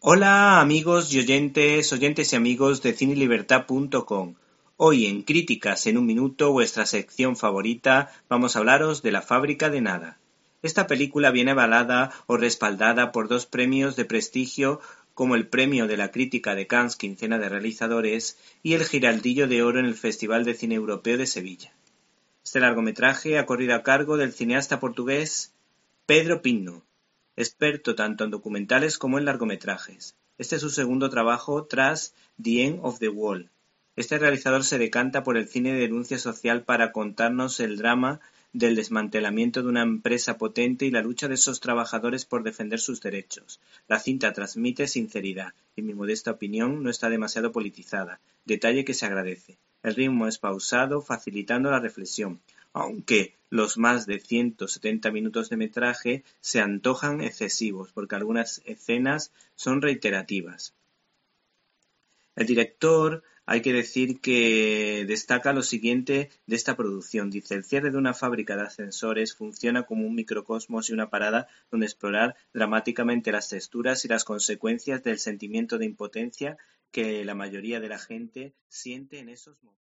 Hola amigos y oyentes, oyentes y amigos de cinelibertad.com. Hoy en Críticas en un minuto, vuestra sección favorita, vamos a hablaros de La fábrica de nada. Esta película viene avalada o respaldada por dos premios de prestigio como el Premio de la Crítica de Cannes Quincena de Realizadores y el Giraldillo de Oro en el Festival de Cine Europeo de Sevilla. Este largometraje ha corrido a cargo del cineasta portugués Pedro Pinno, experto tanto en documentales como en largometrajes. Este es su segundo trabajo tras The End of the Wall. Este realizador se decanta por el cine de denuncia social para contarnos el drama del desmantelamiento de una empresa potente y la lucha de esos trabajadores por defender sus derechos. La cinta transmite sinceridad y, mi modesta opinión, no está demasiado politizada, detalle que se agradece. El ritmo es pausado, facilitando la reflexión, aunque los más de 170 minutos de metraje se antojan excesivos porque algunas escenas son reiterativas. El director hay que decir que destaca lo siguiente de esta producción. Dice, el cierre de una fábrica de ascensores funciona como un microcosmos y una parada donde explorar dramáticamente las texturas y las consecuencias del sentimiento de impotencia que la mayoría de la gente siente en esos momentos.